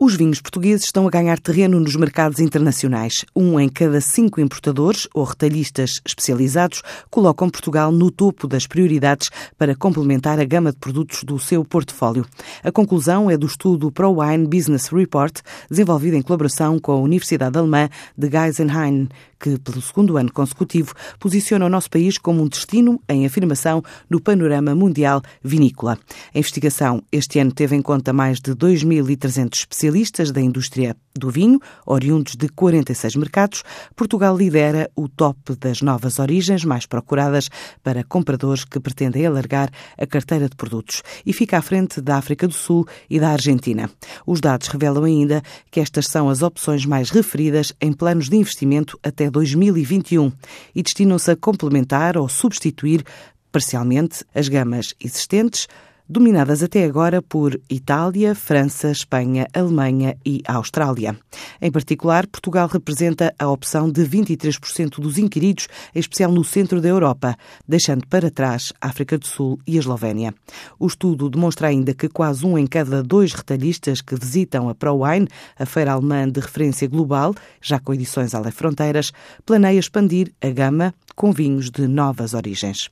Os vinhos portugueses estão a ganhar terreno nos mercados internacionais. Um em cada cinco importadores ou retalhistas especializados colocam Portugal no topo das prioridades para complementar a gama de produtos do seu portfólio. A conclusão é do estudo ProWine Business Report, desenvolvido em colaboração com a Universidade Alemã de Geisenheim, que, pelo segundo ano consecutivo, posiciona o nosso país como um destino em afirmação no panorama mundial vinícola. A investigação este ano teve em conta mais de 2.300 especialistas da indústria do vinho, oriundos de 46 mercados, Portugal lidera o top das novas origens mais procuradas para compradores que pretendem alargar a carteira de produtos e fica à frente da África do Sul e da Argentina. Os dados revelam ainda que estas são as opções mais referidas em planos de investimento até 2021 e destinam-se a complementar ou substituir parcialmente as gamas existentes dominadas até agora por Itália, França, Espanha, Alemanha e Austrália. Em particular, Portugal representa a opção de 23% dos inquiridos, em especial no centro da Europa, deixando para trás África do Sul e a Eslovénia. O estudo demonstra ainda que quase um em cada dois retalhistas que visitam a ProWine, a feira alemã de referência global, já com edições além fronteiras, planeia expandir a gama com vinhos de novas origens.